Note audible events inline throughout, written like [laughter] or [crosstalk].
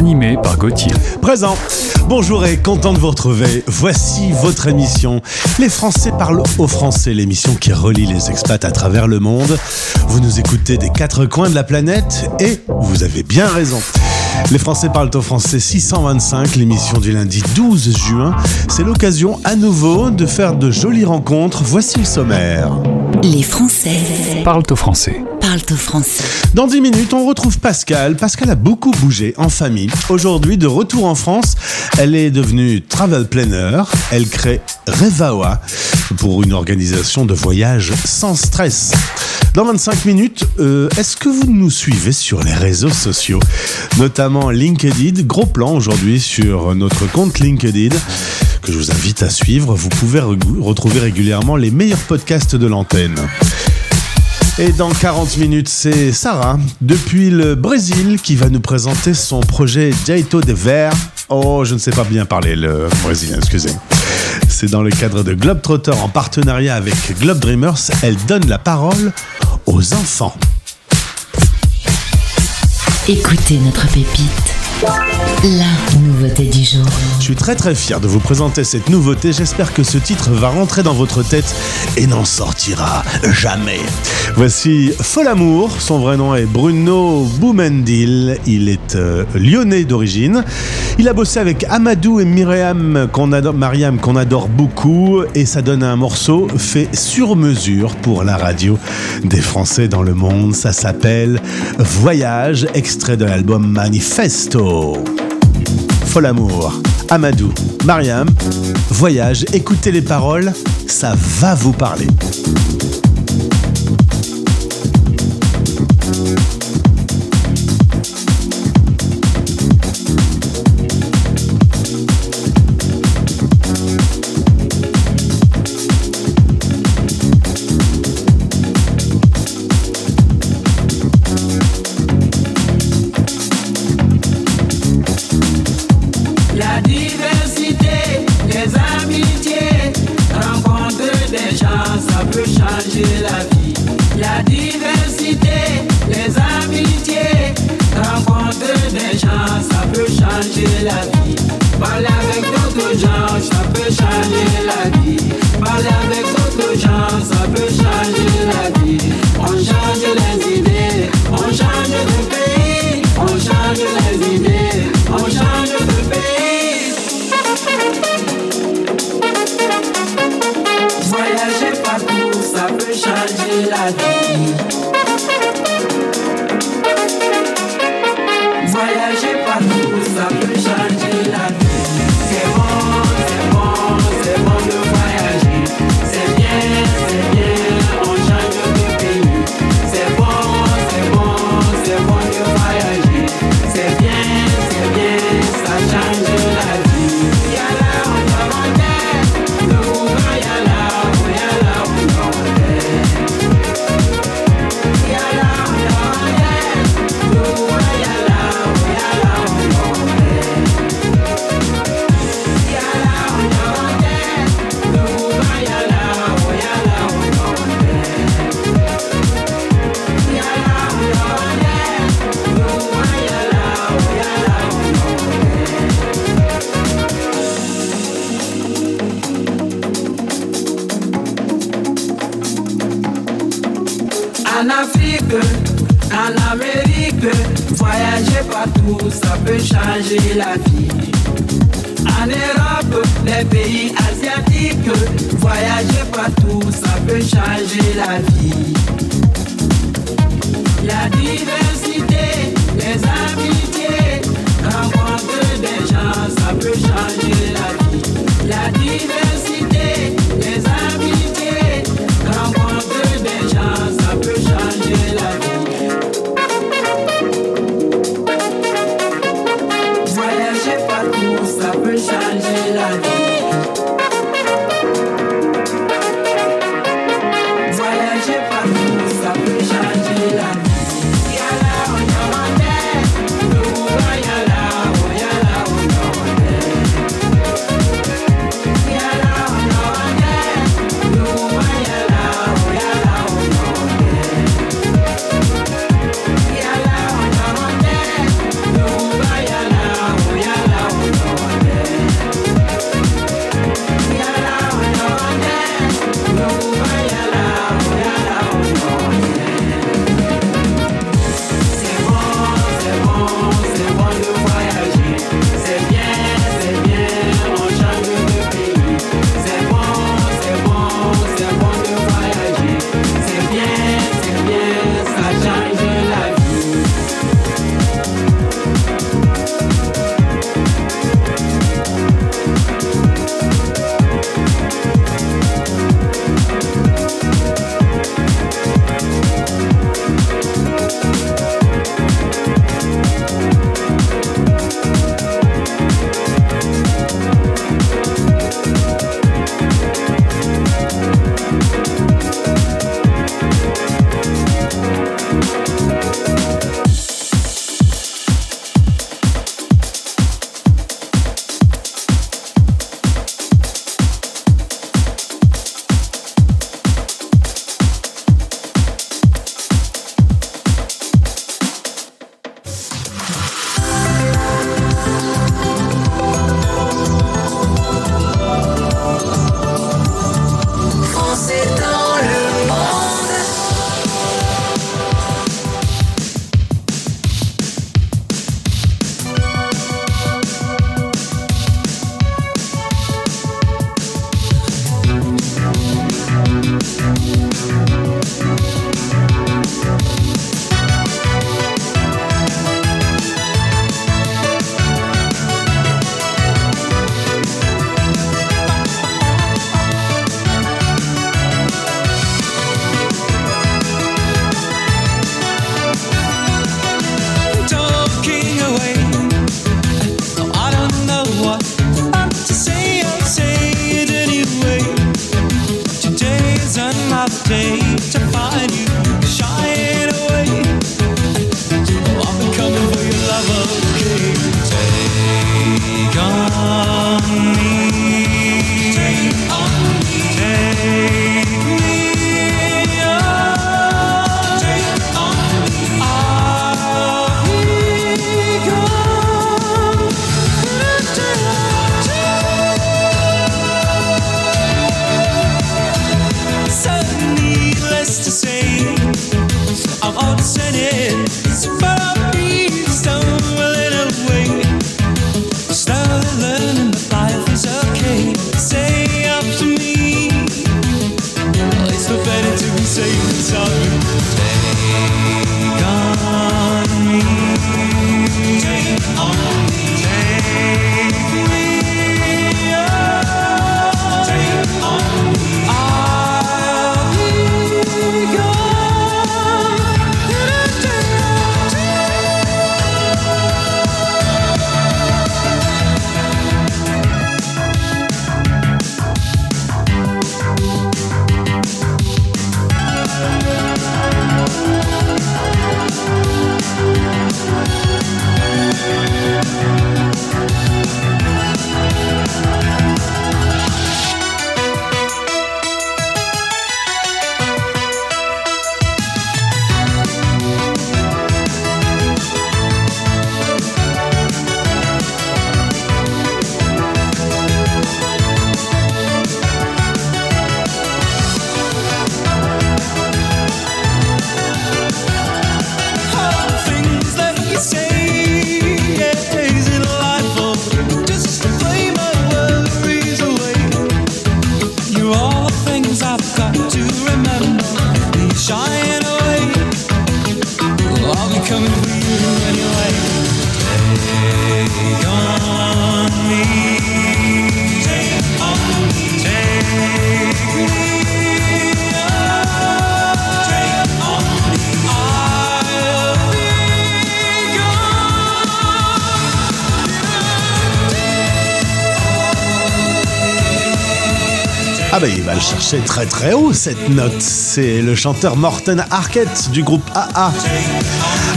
Animé par Gauthier. Présent. Bonjour et content de vous retrouver. Voici votre émission. Les Français parlent au français, l'émission qui relie les expats à travers le monde. Vous nous écoutez des quatre coins de la planète et vous avez bien raison. Les Français parlent au français 625, l'émission du lundi 12 juin. C'est l'occasion à nouveau de faire de jolies rencontres. Voici le sommaire. Les Français Parlent au français. parlent au français. Dans 10 minutes, on retrouve Pascal. Pascal a beaucoup bougé en famille. Aujourd'hui, de retour en France, elle est devenue travel planner. Elle crée Revawa pour une organisation de voyage sans stress. Dans 25 minutes, euh, est-ce que vous nous suivez sur les réseaux sociaux? Notamment LinkedIn. Gros plan aujourd'hui sur notre compte LinkedIn que je vous invite à suivre. Vous pouvez re- retrouver régulièrement les meilleurs podcasts de l'antenne. Et dans 40 minutes, c'est Sarah, depuis le Brésil, qui va nous présenter son projet Jaito de Ver. Oh, je ne sais pas bien parler le brésilien, excusez. C'est dans le cadre de Globetrotter en partenariat avec Globe Dreamers. Elle donne la parole aux enfants. Écoutez notre pépite. La nouveauté du jour. Je suis très très fier de vous présenter cette nouveauté. J'espère que ce titre va rentrer dans votre tête et n'en sortira jamais. Voici Fol Amour. Son vrai nom est Bruno Boumendil. Il est euh, lyonnais d'origine. Il a bossé avec Amadou et Myriam qu'on adore, Mariam qu'on adore beaucoup et ça donne un morceau fait sur mesure pour la radio des Français dans le monde. Ça s'appelle Voyage, extrait de l'album Manifesto. Fol amour, Amadou, Mariam, voyage, écoutez les paroles, ça va vous parler. Gens, ça peut changer la vie. Parler avec d'autres gens, ça peut changer la vie. Parler avec En Amérique, voyager partout, ça peut changer la vie. En Europe, les pays asiatiques, voyager partout, ça peut changer la vie. La diversité, les amitiés, rencontre des gens, ça peut changer la vie. La diversité, les amitiés, changer la vie. Chercher très très haut cette note. C'est le chanteur Morten Arquette du groupe AA.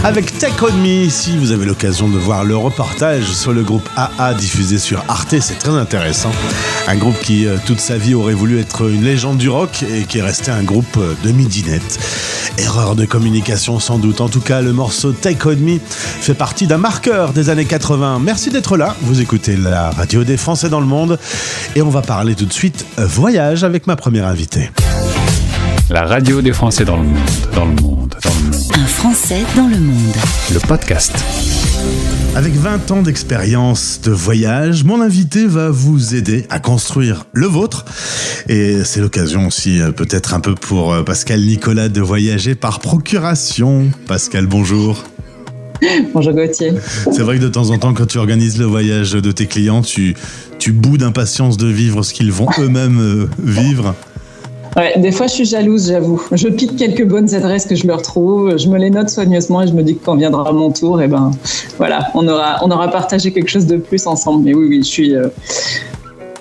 Avec Take On Me, si vous avez l'occasion de voir le reportage sur le groupe AA diffusé sur Arte, c'est très intéressant. Un groupe qui euh, toute sa vie aurait voulu être une légende du rock et qui est resté un groupe euh, de midinette. Erreur de communication sans doute. En tout cas, le morceau Take On Me fait partie d'un marqueur des années 80. Merci d'être là. Vous écoutez la radio des Français dans le monde et on va parler tout de suite euh, voyage avec ma première invitée. La radio des Français dans le monde, dans le monde, dans le monde. Un Français dans le monde. Le podcast. Avec 20 ans d'expérience de voyage, mon invité va vous aider à construire le vôtre. Et c'est l'occasion aussi, euh, peut-être un peu pour euh, Pascal Nicolas, de voyager par procuration. Pascal, bonjour. Bonjour Gauthier. C'est vrai que de temps en temps, quand tu organises le voyage de tes clients, tu, tu d'impatience de vivre ce qu'ils vont eux-mêmes euh, vivre. Ouais, des fois je suis jalouse, j'avoue. Je pique quelques bonnes adresses que je leur trouve, je me les note soigneusement et je me dis que quand viendra mon tour, et ben voilà, on aura, on aura partagé quelque chose de plus ensemble. Mais oui, oui, je suis. euh,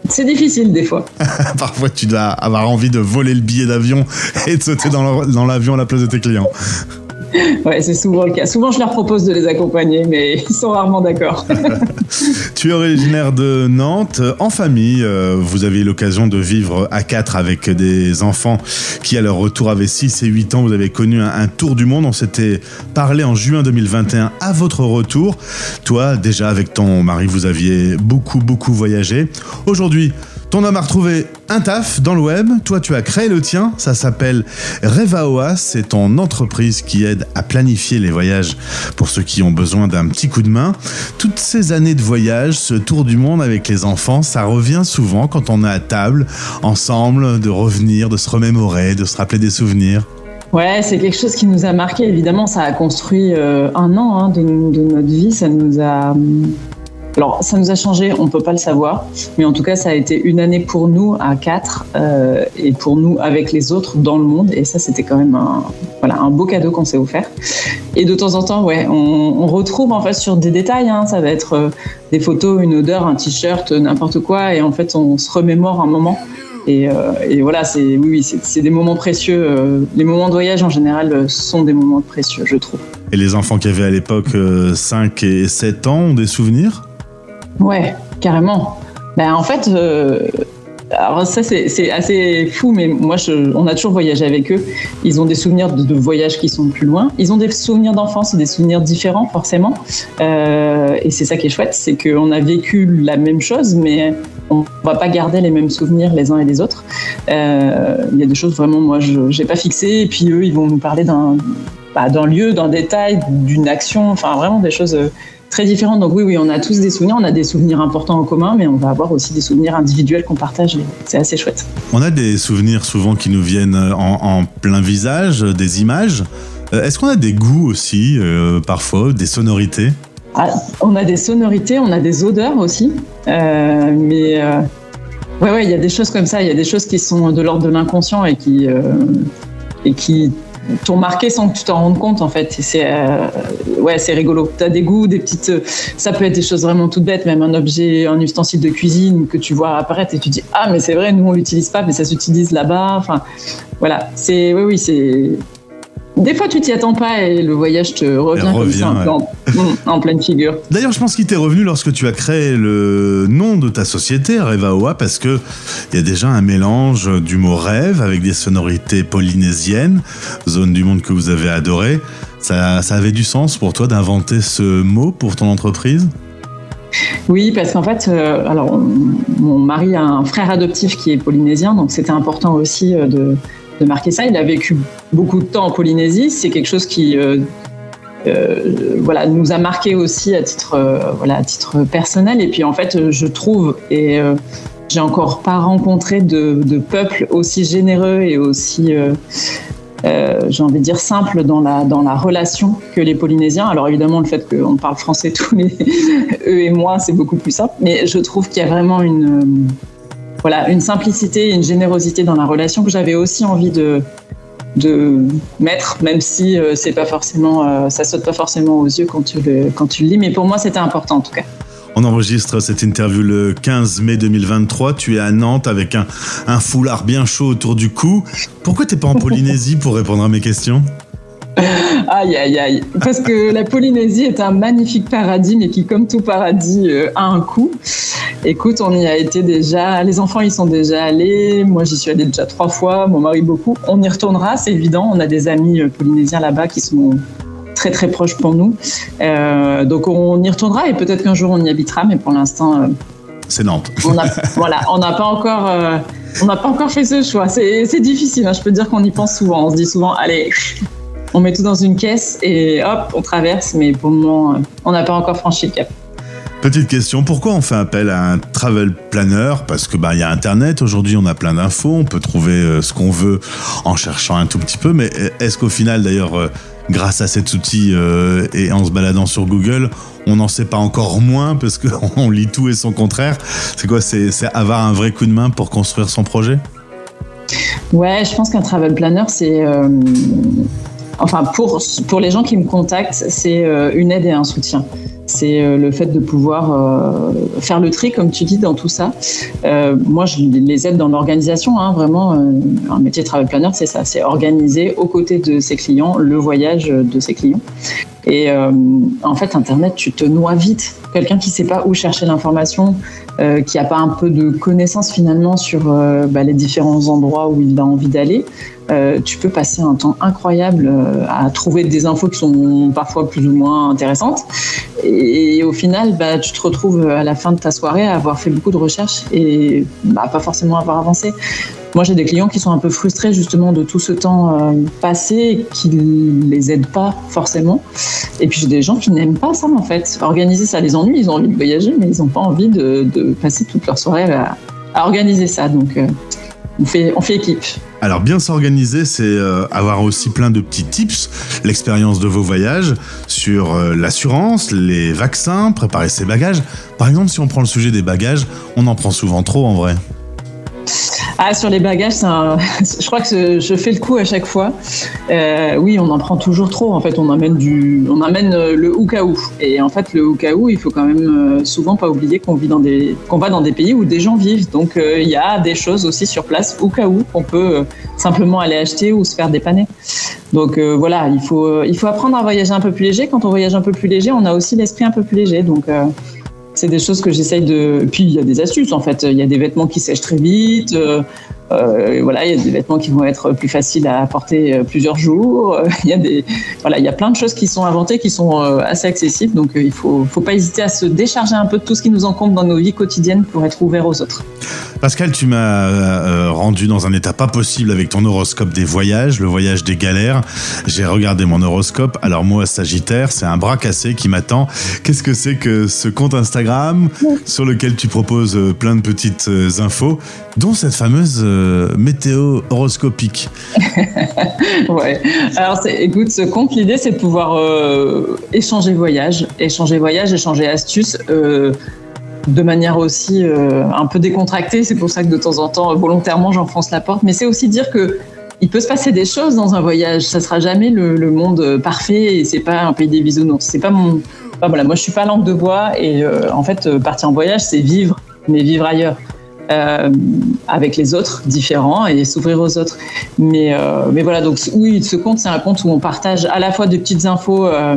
C'est difficile des fois. [laughs] Parfois, tu dois avoir envie de voler le billet d'avion et de sauter dans l'avion à la place de tes clients. [laughs] Ouais, c'est souvent le cas. Souvent je leur propose de les accompagner, mais [laughs] ils sont rarement d'accord. [laughs] Tu es originaire de Nantes, en famille. euh, Vous avez eu l'occasion de vivre à quatre avec des enfants qui, à leur retour, avaient 6 et 8 ans. Vous avez connu un, un tour du monde. On s'était parlé en juin 2021 à votre retour. Toi, déjà avec ton mari, vous aviez beaucoup, beaucoup voyagé. Aujourd'hui, ton homme a retrouvé un taf dans le web. Toi, tu as créé le tien. Ça s'appelle Revaoa. C'est ton entreprise qui aide à planifier les voyages pour ceux qui ont besoin d'un petit coup de main. Toutes ces années de voyage, ce tour du monde avec les enfants, ça revient souvent quand on est à table, ensemble, de revenir, de se remémorer, de se rappeler des souvenirs. Ouais, c'est quelque chose qui nous a marqué. Évidemment, ça a construit euh, un an hein, de, de notre vie. Ça nous a. Alors, ça nous a changé, on peut pas le savoir, mais en tout cas, ça a été une année pour nous à quatre euh, et pour nous avec les autres dans le monde. Et ça, c'était quand même un, voilà, un beau cadeau qu'on s'est offert. Et de temps en temps, ouais, on, retrouve en fait sur des détails. Hein, ça va être euh, des photos, une odeur, un t-shirt, n'importe quoi. Et en fait, on se remémore un moment Et, euh, voilà, c'est oui, oui c'est des moments précieux. les moments de voyage en général sont des moments précieux, je trouve. Et les enfants qui avaient à l'époque euh, 5 et 7 ans ont des souvenirs? Ouais, carrément. Ben, en fait, euh, alors ça c'est assez fou, mais moi on a toujours voyagé avec eux. Ils ont des souvenirs de, voyages qui sont plus loin. Ils ont des souvenirs d'enfance des souvenirs différents forcément. Euh, et c'est ça qui est chouette, c'est qu'on a vécu la même chose, mais on va pas garder les mêmes souvenirs les uns et les autres. Euh, Il y a des choses vraiment moi je j'ai pas fixé, et puis eux ils vont nous parler d'un bah, d'un lieu, d'un détail, d'une action, enfin vraiment des choses. Euh, très différentes. Donc oui, oui, on a tous des souvenirs, on a des souvenirs importants en commun, mais on va avoir aussi des souvenirs individuels qu'on partage. et C'est assez chouette. On a des souvenirs souvent qui nous viennent en, en plein visage, euh, des images. Euh, Est-ce qu'on a des goûts aussi, euh, parfois, des sonorités? Ah, on a des sonorités, on a des odeurs aussi, Euh, mais euh, ouais, ouais, il y a des choses comme ça. Il y a des choses qui sont de l'ordre de l'inconscient et qui euh, et qui t'ont marqué sans que tu t'en rendes compte en fait. C'est euh, ouais, c'est rigolo. T'as des goûts, des petites. Ça peut être des choses vraiment toutes bêtes, même un objet, un ustensile de cuisine que tu vois apparaître et tu dis ah mais c'est vrai, nous on l'utilise pas, mais ça s'utilise là-bas. Enfin voilà, c'est oui oui c'est. Des fois, tu t'y attends pas et le voyage te revient, comme revient, ça, peu en, en pleine figure. D'ailleurs, je pense qu'il t'est revenu lorsque tu as créé le nom de ta société, Revaoa, parce que il y a déjà un mélange du mot rêve avec des sonorités polynésiennes, zone du monde que vous avez adoré. Ça, ça avait du sens pour toi d'inventer ce mot pour ton entreprise? Oui, parce qu'en fait, euh, alors on- mon mari a un frère adoptif qui est polynésien, donc c'était important aussi euh, de, de marquer ça. Il a vécu beaucoup de temps en Polynésie. C'est quelque chose qui euh, euh, voilà, nous a marqué aussi à titre, euh, voilà, à titre personnel. Et puis en fait, je trouve, et j'ai encore pas rencontré de, peuple aussi généreux et aussi, j'ai envie de dire, simple dans la, dans la relation que les Polynésiens. Alors évidemment, le fait qu'on parle français [laughs] tous les, eux et moi, c'est beaucoup plus simple. Mais je trouve qu'il y a vraiment une, voilà, une simplicité, une générosité dans la relation que j'avais aussi envie de, de mettre, même si euh, c'est pas forcément, euh, ça saute pas forcément aux yeux quand tu le, quand tu le lis. Mais pour moi, c'était important en tout cas. On enregistre cette interview le 15 mai 2023. Tu es à Nantes avec un, un foulard bien chaud autour du cou. Pourquoi t'es pas en Polynésie pour répondre à mes questions? [laughs] Aïe, aïe, aïe. Parce que la Polynésie est un magnifique paradis, mais qui, comme tout paradis, euh, a un coût. Écoute, on y a été déjà. Les enfants, ils sont déjà allés. Moi, j'y suis allée déjà trois fois. Mon mari, beaucoup. On y retournera, c'est évident. On a des amis euh, polynésiens là-bas qui sont très, très proches pour nous. Euh, donc, on y retournera et peut-être qu'un jour, on y habitera. Mais pour l'instant, euh, C'est Nantes. on a, [laughs] voilà, on n'a pas encore. on n'a pas encore fait ce choix. C'est difficile. hein. Je peux dire qu'on y pense souvent. On se dit souvent, allez, on met tout dans une caisse et hop, on traverse. Mais pour le moment, euh, on n'a pas encore franchi le cap. Petite question, pourquoi on fait appel à un travel planner? Parce que bah il y a Internet, aujourd'hui on a plein d'infos, on peut trouver euh, ce qu'on veut en cherchant un tout petit peu, mais est-ce qu'au final d'ailleurs, euh, grâce à cet outil euh, et en se baladant sur Google, on n'en sait pas encore moins parce qu'on [laughs] lit tout et son contraire? C'est quoi C'est c'est avoir un vrai coup de main pour construire son projet? Ouais, je pense qu'un travel planner, c'est. euh, enfin, pour, pour les gens qui me contactent, c'est euh, une aide et un soutien. C'est euh, le fait de pouvoir euh, faire le tri, comme tu dis, dans tout ça. Moi, je les aide dans l'organisation. Hein, vraiment, un métier de travel planner, c'est ça. C'est organiser aux côtés de ses clients le voyage de ses clients. Et euh, en fait, Internet, tu te noies vite. Quelqu'un qui ne sait pas où chercher l'information, euh, qui n'a pas un peu de connaissance finalement sur euh, bah, les différents endroits où il a envie d'aller, tu peux passer un temps incroyable à trouver des infos qui sont parfois plus ou moins intéressantes. Et, au final, bah, tu te retrouves à la fin de ta soirée à avoir fait beaucoup de recherches et bah, pas forcément avoir avancé. Moi, j'ai des clients qui sont un peu frustrés justement de tout ce temps euh, passé qui les aident pas forcément. Et puis j'ai des gens qui n'aiment pas ça en fait. Organiser ça les ennuie, ils ont envie de voyager, mais ils n'ont pas envie de, passer toute leur soirée à, organiser ça. Donc euh, on, fait, on fait équipe. Alors bien s'organiser, c'est euh, avoir aussi plein de petits tips, l'expérience de vos voyages sur l'assurance, les vaccins, préparer ses bagages. Par exemple, si on prend le sujet des bagages, on en prend souvent trop en vrai. Ah, sur les bagages, [laughs] je crois que je fais le coup à chaque fois. Euh, oui, on en prend toujours trop. En fait, on amène du, on amène euh, le ou. Et en fait, le ou, il faut quand même euh, souvent pas oublier qu'on vit dans des, qu'on va dans des pays où des gens vivent. Donc, il y a des choses aussi sur place ou qu'on peut simplement aller acheter ou se faire dépanner. Donc voilà, il faut, il faut apprendre à voyager un peu plus léger. Quand on voyage un peu plus léger, on a aussi l'esprit un peu plus léger. Donc c'est des choses que j'essaye de. Puis il y a des astuces en fait. Il y a des vêtements qui sèchent très vite. Euh, euh, voilà, il y a des vêtements qui vont être plus faciles à porter euh, plusieurs jours. [laughs] il y a des, voilà, il y a plein de choses qui sont inventées, qui sont assez accessibles. Donc il faut, faut pas hésiter à se décharger un peu de tout ce qui nous encombre dans nos vies quotidiennes pour être ouvert aux autres. Pascal, tu m'as rendu dans un état pas possible avec ton horoscope des voyages, le voyage des galères. J'ai regardé mon horoscope. Alors moi, Sagittaire, c'est un bras cassé qui m'attend. Qu'est-ce que c'est que ce compte Instagram sur lequel tu proposes plein de petites infos, dont cette fameuse euh, météo horoscopique. [laughs] ouais. Alors, écoute, ce compte, l'idée, c'est de pouvoir euh, échanger voyage, échanger voyage, échanger astuces. Euh, de manière aussi un peu décontractée, c'est pour ça que de temps en temps, volontairement, j'enfonce la porte. Mais c'est aussi dire que il peut se passer des choses dans un voyage. Ça sera jamais le, monde parfait et c'est pas un pays des bisounours. C'est pas mon. voilà, moi je suis pas langue de bois et en fait partir en voyage c'est vivre, mais vivre ailleurs. Euh, avec les autres différents et s'ouvrir aux autres. Mais, euh, mais voilà, donc oui, ce compte, c'est un compte où on partage à la fois des petites infos euh,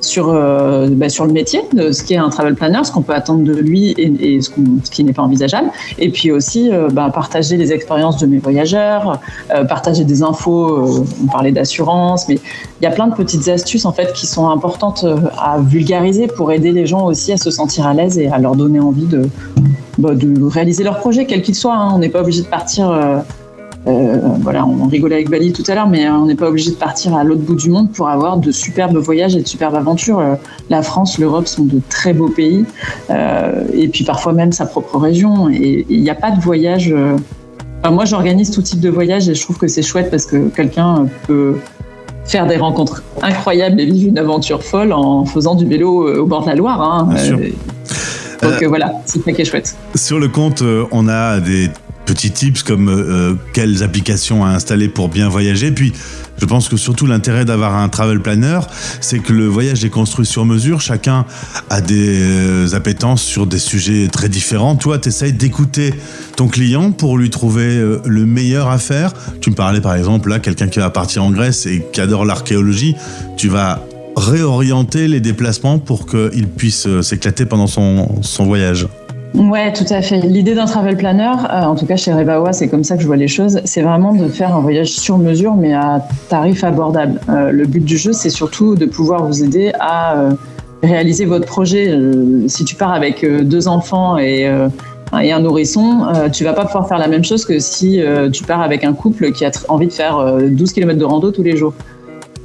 sur, bah, sur le métier, de ce qu'est un travel planner, ce qu'on peut attendre de lui et, ce, qui n'est pas envisageable. Et puis aussi bah, partager les expériences de mes voyageurs, partager des infos, on parlait d'assurance, mais il y a plein de petites astuces en fait qui sont importantes à vulgariser pour aider les gens aussi à se sentir à l'aise et à leur donner envie de, bah, de réaliser leur projet, quel qu'il soit. Hein. On n'est pas obligé de partir. Euh, euh, voilà, on rigolait avec Bali tout à l'heure, mais on n'est pas obligé de partir à l'autre bout du monde pour avoir de superbes voyages et de superbes aventures. Euh, la France, l'Europe sont de très beaux pays, et puis parfois même sa propre région. Et il n'y a pas de voyage. moi, j'organise tout type de voyage et je trouve que c'est chouette parce que quelqu'un peut faire des rencontres incroyables et vivre une aventure folle en faisant du vélo au bord de la Loire. Hein. Donc euh, voilà, c'est ça qui est chouette. Sur le compte, euh, on a des petits tips comme euh, quelles applications à installer pour bien voyager. Puis, je pense que surtout l'intérêt d'avoir un travel planner, c'est que le voyage est construit sur mesure. Chacun a des appétences sur des sujets très différents. Toi, tu essayes d'écouter ton client pour lui trouver le meilleur à faire. Tu me parlais par exemple là, quelqu'un qui va partir en Grèce et qui adore l'archéologie. Tu vas réorienter les déplacements pour qu'il puisse euh, s'éclater pendant son, son voyage. Ouais, tout à fait. L'idée d'un travel planner, euh, en tout cas chez Revawa, c'est comme ça que je vois les choses, c'est vraiment de faire un voyage sur mesure, mais à tarif abordable. Euh, le but du jeu, c'est surtout de pouvoir vous aider à réaliser votre projet. si tu pars avec deux enfants et, et un nourrisson, tu vas pas pouvoir faire la même chose que si tu pars avec un couple qui a envie de faire 12 km de rando tous les jours.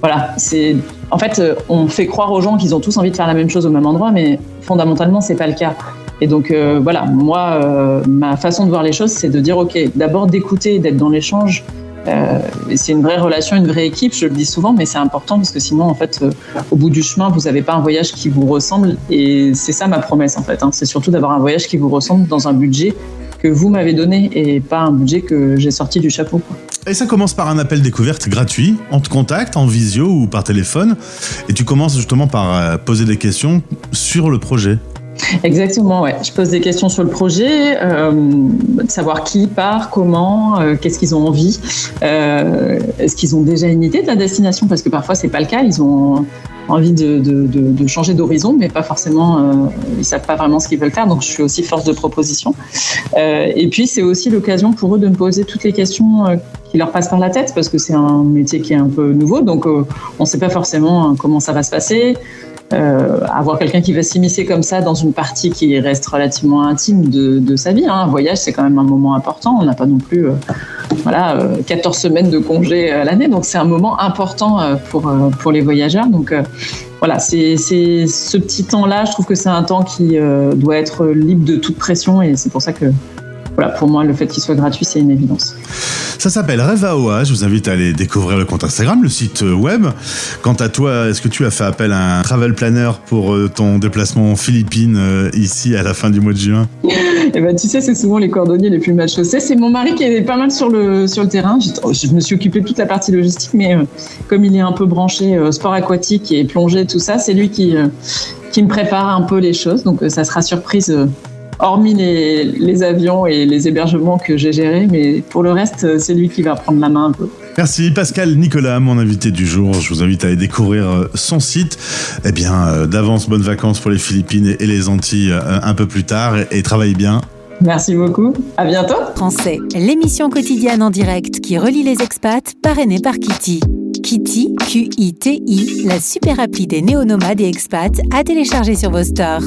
Voilà, c'est en fait, euh, on fait croire aux gens qu'ils ont tous envie de faire la même chose au même endroit, mais fondamentalement, c'est pas le cas. Et donc euh, voilà, moi, euh, ma façon de voir les choses, c'est de dire ok, d'abord d'écouter, d'être dans l'échange. c'est une vraie relation, une vraie équipe. Je le dis souvent, mais c'est important parce que sinon, en fait, au bout du chemin, vous n'avez pas un voyage qui vous ressemble. Et c'est ça ma promesse, en fait. Hein. C'est surtout d'avoir un voyage qui vous ressemble dans un budget vous m'avez donné et pas un budget que j'ai sorti du chapeau. Et ça commence par un appel découverte gratuit. On te contacte en visio ou par téléphone et tu commences justement par euh, poser des questions sur le projet. Exactement, ouais. Je pose des questions sur le projet, euh, de savoir qui part, comment, euh, qu'est-ce qu'ils ont envie, est-ce qu'ils ont déjà une idée de la destination parce que parfois c'est pas le cas. Ils ont envie de, changer d'horizon, mais pas forcément, euh, ils savent pas vraiment ce qu'ils veulent faire. Donc, je suis aussi force de proposition. Euh, et puis, c'est aussi l'occasion pour eux de me poser toutes les questions euh, qui leur passent par la tête, parce que c'est un métier qui est un peu nouveau. Donc, on ne sait pas forcément hein, comment ça va se passer. Euh, avoir quelqu'un qui va s'immiscer comme ça dans une partie qui reste relativement intime de, sa vie. Hein. Un voyage, c'est quand même un moment important. On n'a pas non plus euh, voilà, 14 semaines de congé à l'année, donc c'est un moment important pour, pour les voyageurs. Donc voilà, c'est ce petit temps-là, je trouve que c'est un temps qui doit être libre de toute pression et c'est pour ça que voilà, pour moi, le fait qu'il soit gratuit, c'est une évidence. Ça s'appelle Revaoa. Je vous invite à aller découvrir le compte Instagram, le site web. Quant à toi, est-ce que tu as fait appel à un travel planner pour euh, ton déplacement en Philippines euh, ici à la fin du mois de juin? Eh ben, tu sais, c'est souvent les cordonniers les plus mal chaussés. C'est mon mari qui est pas mal sur le, sur le terrain. Je, me suis occupée de toute la partie logistique, mais euh, comme il est un peu branché sport aquatique et plongée, tout ça, c'est lui qui, qui me prépare un peu les choses. Donc, ça sera surprise hormis les, les, avions et les hébergements que j'ai gérés, mais pour le reste, c'est lui qui va prendre la main un peu. Merci Pascal Nicolas, mon invité du jour. Je vous invite à aller découvrir euh, son site. Eh bien, euh, d'avance, bonnes vacances pour les Philippines et les Antilles euh, un peu plus tard et, travaillez bien. Merci beaucoup. À bientôt. Français, l'émission quotidienne en direct qui relie les expats, parrainée par Kitty. Kitty, Q-I-T-I, la super appli des néo-nomades et expats à télécharger sur vos stores.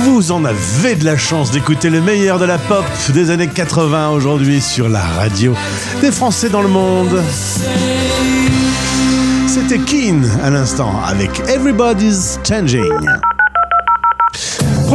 Vous en avez de la chance d'écouter le meilleur de la pop des années 80 aujourd'hui sur la radio des Français dans le monde. C'était Keen à l'instant avec Everybody's Changing.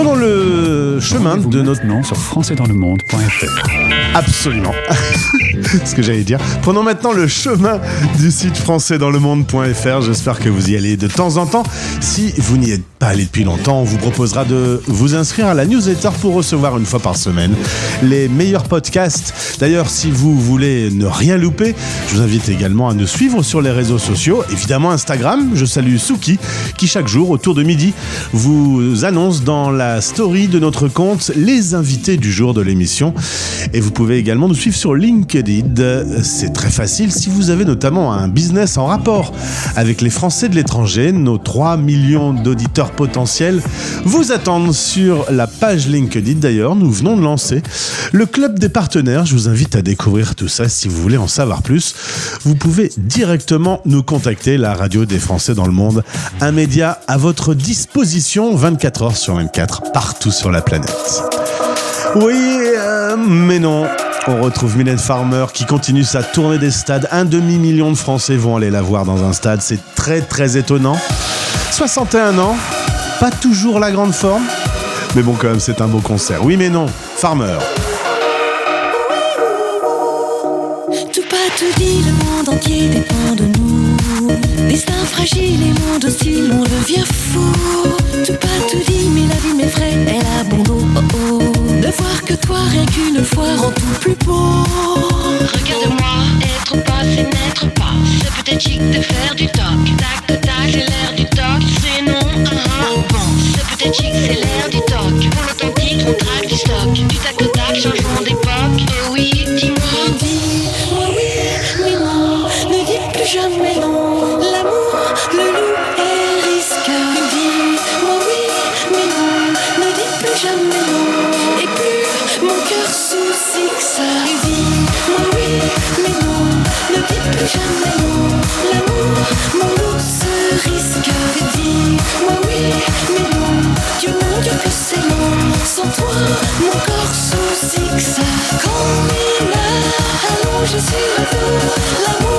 Prenons le chemin de notre nom sur françaisdanslemonde.fr. Absolument. [laughs] [laughs] ce que j'allais dire. Prenons maintenant le chemin du site français dans le monde.fr. J'espère que vous y allez de temps en temps. Si vous n'y êtes pas allé depuis longtemps, on vous proposera de vous inscrire à la newsletter pour recevoir une fois par semaine les meilleurs podcasts. D'ailleurs, si vous voulez ne rien louper, je vous invite également à nous suivre sur les réseaux sociaux. Évidemment, Instagram. Je salue Suki qui chaque jour, autour de midi, vous annonce dans la story de notre compte les invités du jour de l'émission. Et vous pouvez également nous suivre sur LinkedIn. C'est très facile si vous avez notamment un business en rapport avec les Français de l'étranger. Nos 3 millions d'auditeurs potentiels vous attendent sur la page LinkedIn. D'ailleurs, nous venons de lancer le club des partenaires. Je vous invite à découvrir tout ça si vous voulez en savoir plus. Vous pouvez directement nous contacter, la radio des Français dans le monde, un média à votre disposition 24 heures sur 24, partout sur la planète. Oui, euh, mais non. On retrouve Mylène Farmer qui continue sa tournée des stades. Un demi-million de Français vont aller la voir dans un stade. C'est très très étonnant. 61 ans, pas toujours la grande forme. Mais bon, quand même, c'est un beau concert. Oui, mais non. Farmer. Tout pas tout dit, le monde entier dépend de nous. Destin fragile et monde hostile, on devient fou. Tout dit, mais la vie m'effraie, elle a bon dos. Oh oh. De voir que toi, rien qu'une fois, rend tout plus beau. Regarde-moi, être pas, c'est n'être pas. C'est peut-être chic de faire du toc. Tac, tac, c'est l'air du toc. C'est non, ah, ah, bon. C'est peut-être chic, c'est l'air du toc. Pour l'authentique, on traque du stock. Du tac, tac, changeons d'époque. Mon corps. Quand il meurt, allongé sur le dos, l'amour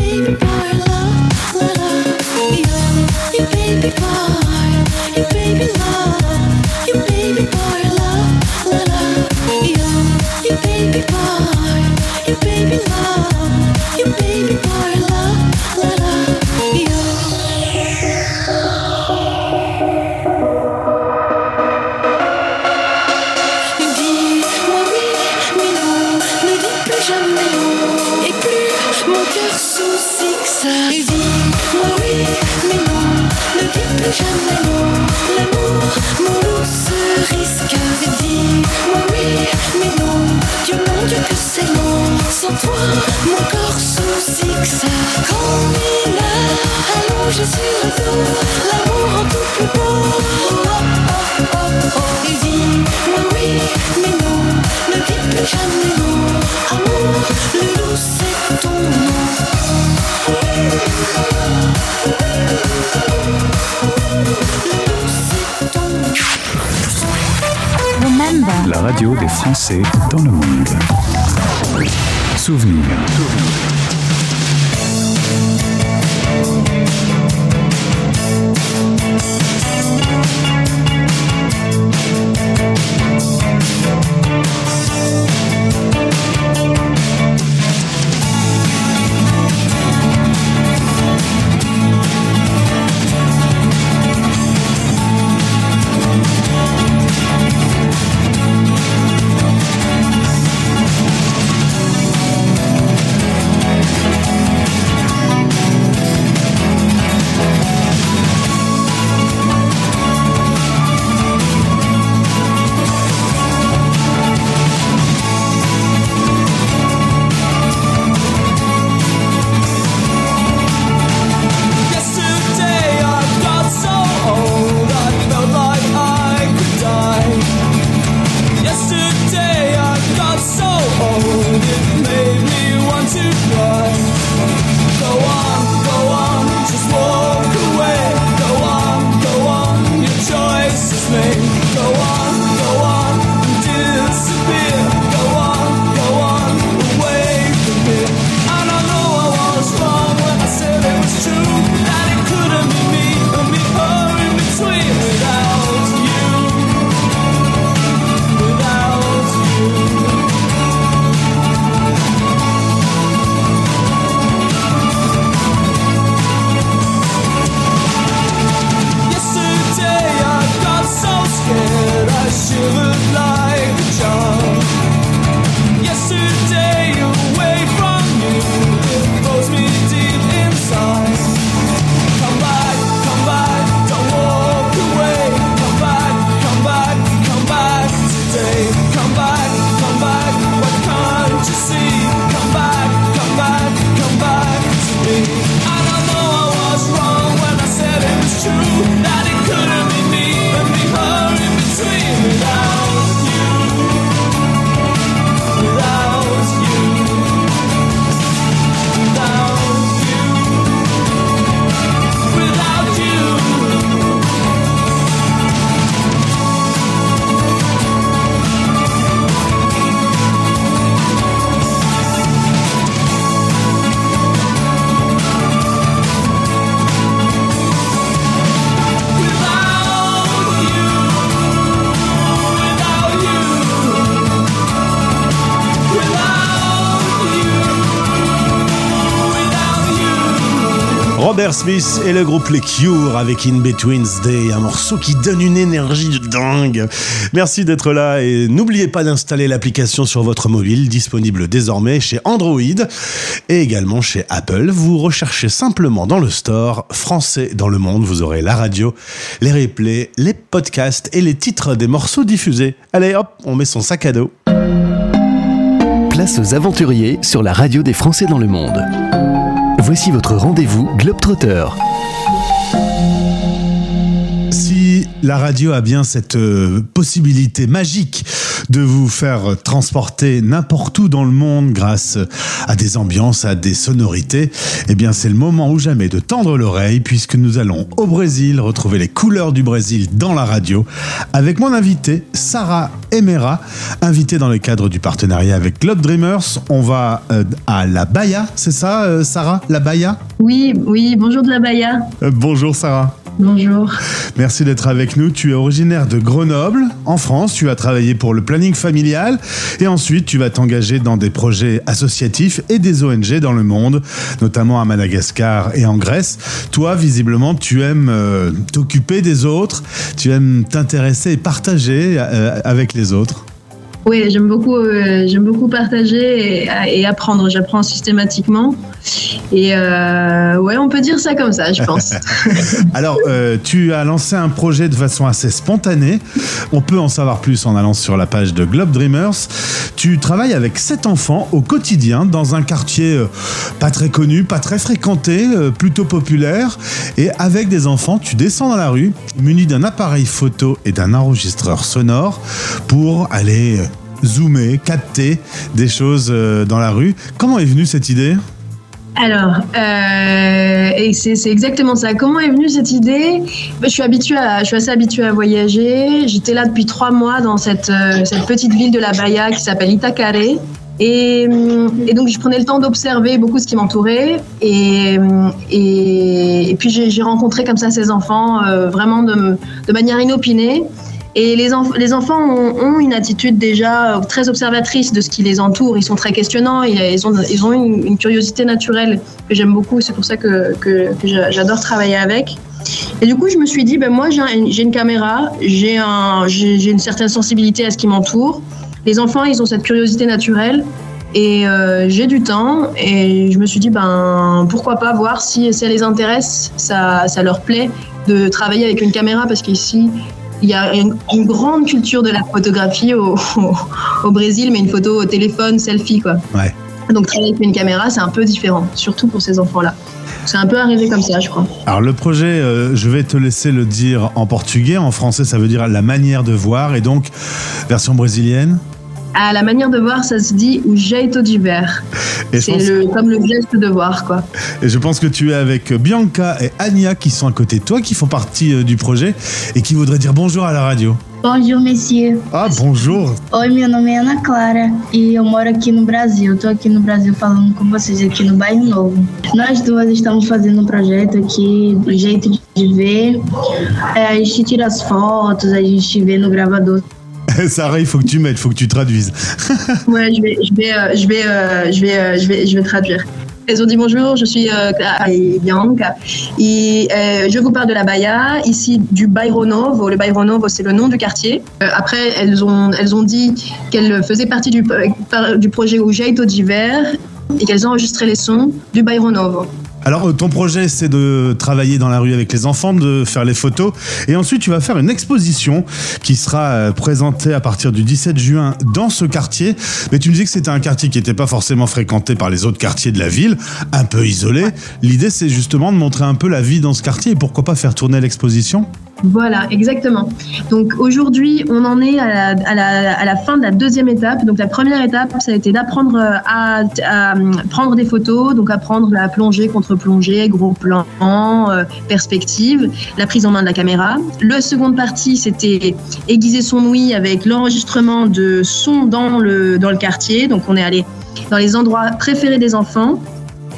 mon corps sous il oui, jamais La radio des Français dans le monde. Souvenir. Yesterday Smith et le groupe Les Cure avec In Between's Day, un morceau qui donne une énergie de dingue. Merci d'être là et n'oubliez pas d'installer l'application sur votre mobile, disponible désormais chez Android et également chez Apple. Vous recherchez simplement dans le store français dans le monde, vous aurez la radio, les replays, les podcasts et les titres des morceaux diffusés. Allez hop, on met son sac à dos. Place aux aventuriers sur la radio des Français dans le monde. Voici votre rendez-vous Globetrotter. Si la radio a bien cette euh, possibilité magique de vous faire transporter n'importe où dans le monde grâce à des ambiances, à des sonorités, eh bien c'est le moment ou jamais de tendre l'oreille puisque nous allons au Brésil retrouver les couleurs du Brésil dans la radio avec mon invité Sarah Emera, invitée dans le cadre du partenariat avec Globe Dreamers. On va euh, à la Bahia, c'est ça euh, Sarah? La Bahia Oui, oui, bonjour de la Bahia. Euh, Bonjour Sarah. Bonjour. Merci d'être avec nous. Tu es originaire de Grenoble, en France. Tu as travaillé pour le planning familial et ensuite tu vas t'engager dans des projets associatifs et des ONG dans le monde, notamment à Madagascar et en Grèce. Toi, visiblement, tu aimes euh, t'occuper des autres, tu aimes t'intéresser et partager euh, avec les autres. Oui, j'aime beaucoup, euh, beaucoup partager et, apprendre. J'apprends systématiquement. Et euh, ouais, on peut dire ça comme ça, je pense. [laughs] Alors, euh, tu as lancé un projet de façon assez spontanée. On peut en savoir plus en allant sur la page de Globe Dreamers. Tu travailles avec sept enfants au quotidien dans un quartier euh, pas très connu, pas très fréquenté, plutôt populaire. Et avec des enfants, tu descends dans la rue, muni d'un appareil photo et d'un enregistreur sonore pour aller zoomer, capter des choses euh, dans la rue. Comment est venue cette idée? Alors, euh, c'est exactement ça. Comment est venue cette idée? Ben, je, suis habituée à, je suis assez habituée à voyager. J'étais là depuis trois mois dans cette, euh, petite ville de la Bahia qui s'appelle Itacare. Et, hum, et donc, je prenais le temps d'observer beaucoup ce qui m'entourait. Et, hum, puis, j'ai rencontré comme ça ces enfants vraiment de manière inopinée. Et les, enf- les enfants ont, une attitude déjà euh, très observatrice de ce qui les entoure. Ils sont très questionnants. Ils, ont, une, curiosité naturelle que j'aime beaucoup. C'est pour ça que, que, que j'a- j'adore travailler avec. Et du coup, je me suis dit, ben moi, j'ai un- j'ai une caméra, j'ai une certaine sensibilité à ce qui m'entoure. Les enfants, ils ont cette curiosité naturelle. Et euh, j'ai du temps et je me suis dit, ben, pourquoi pas voir si ça les intéresse, ça, ça leur plaît de travailler avec une caméra parce qu'ici, il y a une, une grande culture de la photographie au, au, au Brésil, mais une photo au téléphone, selfie, quoi. Ouais. Donc travailler avec une caméra, c'est un peu différent, surtout pour ces enfants-là. C'est un peu arrivé comme ça, je crois. Alors le projet, euh, je vais te laisser le dire en portugais. En français, ça veut dire la manière de voir. Et donc, version brésilienne. À la manière de voir, ça se dit o jeito de ver. Et je, C'est pense, le, comme le geste de voir, quoi. et je pense que tu es avec Bianca et Ania qui sont à côté de toi, qui font partie euh, du projet et qui voudraient dire bonjour à la radio. Bonjour, monsieur. Ah, bonjour Oi, meu nome é Ana Clara e eu moro aqui no Brasil. Estou aqui no Brasil falando com vocês aqui no Bairro Novo. Nós duas estamos fazendo um projeto aqui, do jeito de ver. É, a gente tira as fotos, a gente vê no gravador [laughs] Sarah, il faut que tu il faut que tu traduises. [laughs] Ouais, je vais, je vais, euh, euh, euh, je vais, je vais traduire. Elles ont dit bonjour, je suis Bianca et je vous parle de la Bahia, ici du Bairro Novo. Le Bairro Novo, c'est le nom du quartier. Après, elles ont, elles ont dit qu'elles faisaient partie du, du projet O Jeito de Ver et qu'elles enregistraient les sons du Bairro Novo. Alors, euh, ton projet, c'est de travailler dans la rue avec les enfants, de faire les photos. Et ensuite, tu vas faire une exposition qui sera euh, présentée à partir du 17 juin dans ce quartier. Mais tu me dis que c'était un quartier qui n'était pas forcément fréquenté par les autres quartiers de la ville, un peu isolé. L'idée, c'est justement de montrer un peu la vie dans ce quartier. Et pourquoi pas faire tourner l'exposition? Voilà, exactement. Donc aujourd'hui, on en est à la, fin de la deuxième étape. Donc la première étape, ça a été d'apprendre à, euh, prendre des photos, donc apprendre la plongée contre plongée, gros plan, euh, perspective, la prise en main de la caméra. La seconde partie, c'était aiguiser son ouïe avec l'enregistrement de sons dans le, dans le quartier. Donc on est allé dans les endroits préférés des enfants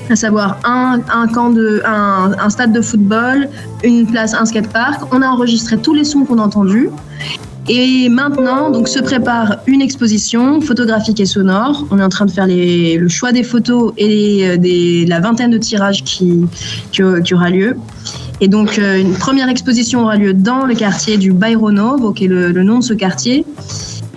à savoir un, un camp de un, stade de football, une place, un skatepark. On a enregistré tous les sons qu'on a entendus. Et maintenant, donc, se prépare une exposition photographique et sonore. On est en train de faire le choix des photos et les, euh, des, la vingtaine de tirages qui, qui, qui aura lieu. Et donc, euh, une première exposition aura lieu dans le quartier du Bairro Novo, qui est le nom de ce quartier.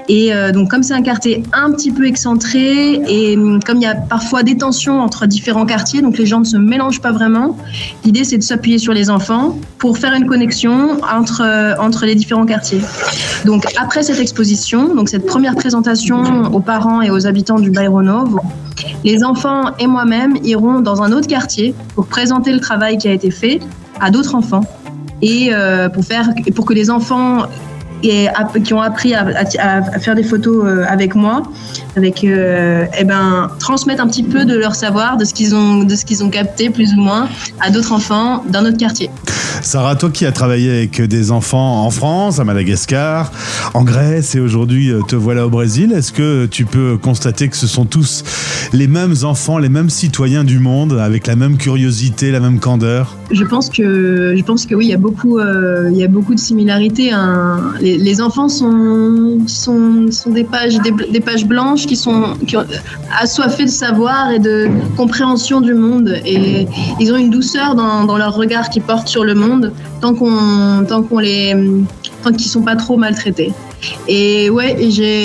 Et euh, donc, comme c'est un quartier un petit peu excentré et hum, comme il y a parfois des tensions entre différents quartiers, donc les gens ne se mélangent pas vraiment, l'idée c'est de s'appuyer sur les enfants pour faire une connexion entre, euh, entre les différents quartiers. Donc, après cette exposition, donc cette première présentation aux parents et aux habitants du Bairro Novo, les enfants et moi-même iront dans un autre quartier pour présenter le travail qui a été fait à d'autres enfants et euh, pour, faire, pour que les enfants et qui ont appris à faire des photos euh, avec moi, avec euh, eh ben transmettre un petit peu de leur savoir, de ce qu'ils ont, de ce qu'ils ont capté plus ou moins à d'autres enfants d'un autre quartier. Sarah, toi qui as travaillé avec des enfants en France, à Madagascar, en Grèce et aujourd'hui euh, te voilà au Brésil, est-ce que tu peux constater que ce sont tous les mêmes enfants, les mêmes citoyens du monde, avec la même curiosité, la même candeur? Je pense que, je pense que oui, il y a beaucoup, euh, il y a beaucoup de similarités. hein. Les, les enfants sont, sont, sont des pages, des, des pages blanches qui sont qui ont assoiffées de savoir et de compréhension du monde. Et ils ont une douceur dans, leur regard qu'ils portent sur le monde, tant qu'on, tant qu'on les, tant qu'ils sont pas trop maltraités. Et ouais,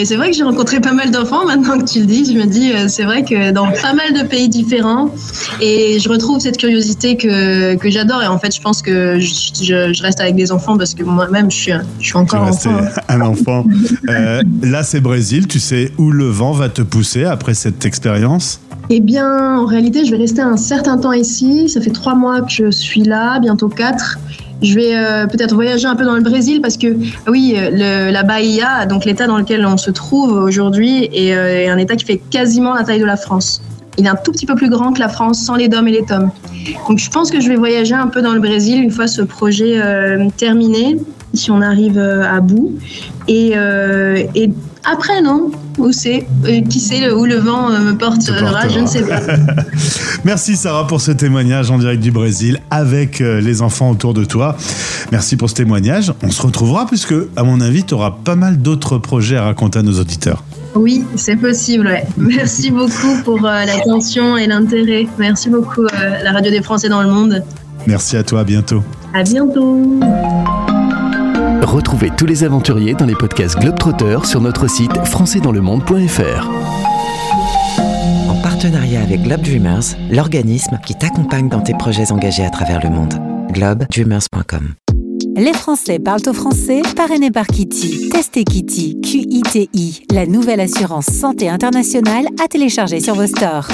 c'est vrai que j'ai rencontré pas mal d'enfants maintenant que tu le dis. Je me dis, euh, c'est vrai que dans pas mal de pays différents, et je retrouve cette curiosité que, que j'adore. Et en fait, je pense que je, je- je reste avec des enfants parce que moi-même, je suis, je suis encore enfant. un enfant. Euh, là, c'est Brésil. Tu sais où le vent va te pousser après cette expérience? Eh bien, en réalité, je vais rester un certain temps ici. Ça fait trois mois que je suis là, bientôt quatre. Je vais euh, peut-être voyager un peu dans le Brésil parce que, oui, euh, la Bahia, donc l'état dans lequel on se trouve aujourd'hui, est, euh, est un état qui fait quasiment la taille de la France. il est un tout petit peu plus grand que la France sans les DOM et les TOM. Donc je pense que je vais voyager un peu dans le Brésil une fois ce projet terminé, si on arrive à bout. Et après, non? Où c'est Euh, Qui sait le- où le vent euh, me portera Je ne sais pas. [laughs] Merci Sarah pour ce témoignage en direct du Brésil avec euh, les enfants autour de toi. Merci pour ce témoignage. On se retrouvera puisque, à mon avis, tu auras pas mal d'autres projets à raconter à nos auditeurs. Oui, c'est possible. ouais. [laughs] Merci beaucoup pour euh, l'attention et l'intérêt. Merci beaucoup, euh, la radio des Français dans le monde. Merci à toi, à bientôt. À bientôt. Retrouvez tous les aventuriers dans les podcasts Globetrotter sur notre site françaisdanslemonde.fr. En partenariat avec Globe Dreamers, l'organisme qui t'accompagne dans tes projets engagés à travers le monde. globedreamers.com Les Français parlent au français, parrainé par Kitty. Testez Kitty, Q-I-T-I, la nouvelle assurance santé internationale à télécharger sur vos stores.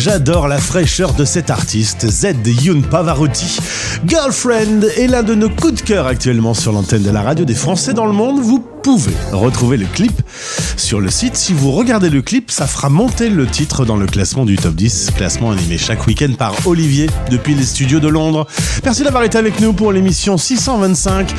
J'adore la fraîcheur de cet artiste, Z Youn Pavarotti. Girlfriend est l'un de nos coups de cœur actuellement sur l'antenne de la radio des Français dans le monde. Vous pouvez retrouver le clip sur le site. Si vous regardez le clip, ça fera monter le titre dans le classement du top 10, classement animé chaque week-end par Olivier depuis les studios de Londres. Merci d'avoir été avec nous pour l'émission 625.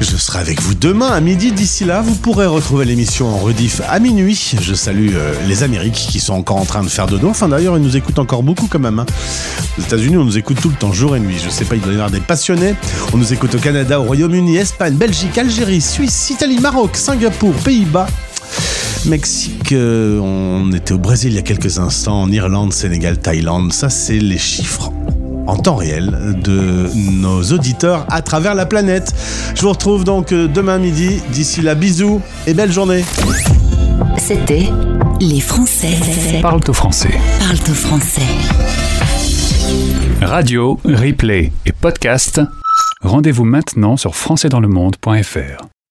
Je serai avec vous demain à midi. D'ici là, vous pourrez retrouver l'émission en rediff à minuit. Je salue euh, les Amériques qui sont encore en train de faire dodo. Enfin d'ailleurs, ils nous écoutent encore beaucoup quand même. hein. Aux États-Unis, on nous écoute tout le temps, jour et nuit. Je sais pas, il doit y avoir des passionnés. On nous écoute au Canada, au Royaume-Uni, Espagne, Belgique, Algérie, Suisse, Italie, Maroc, Singapour, Pays-Bas. Mexique, euh, on était au Brésil il y a quelques instants, en Irlande, Sénégal, Thaïlande. Ça, c'est les chiffres en temps réel de nos auditeurs à travers la planète. Je vous retrouve donc euh, demain midi. D'ici là, bisous et belle journée. C'était Les Français Parle au français. parlent au français. Radio, replay et podcast. Rendez-vous maintenant sur françaisdanslemonde.fr.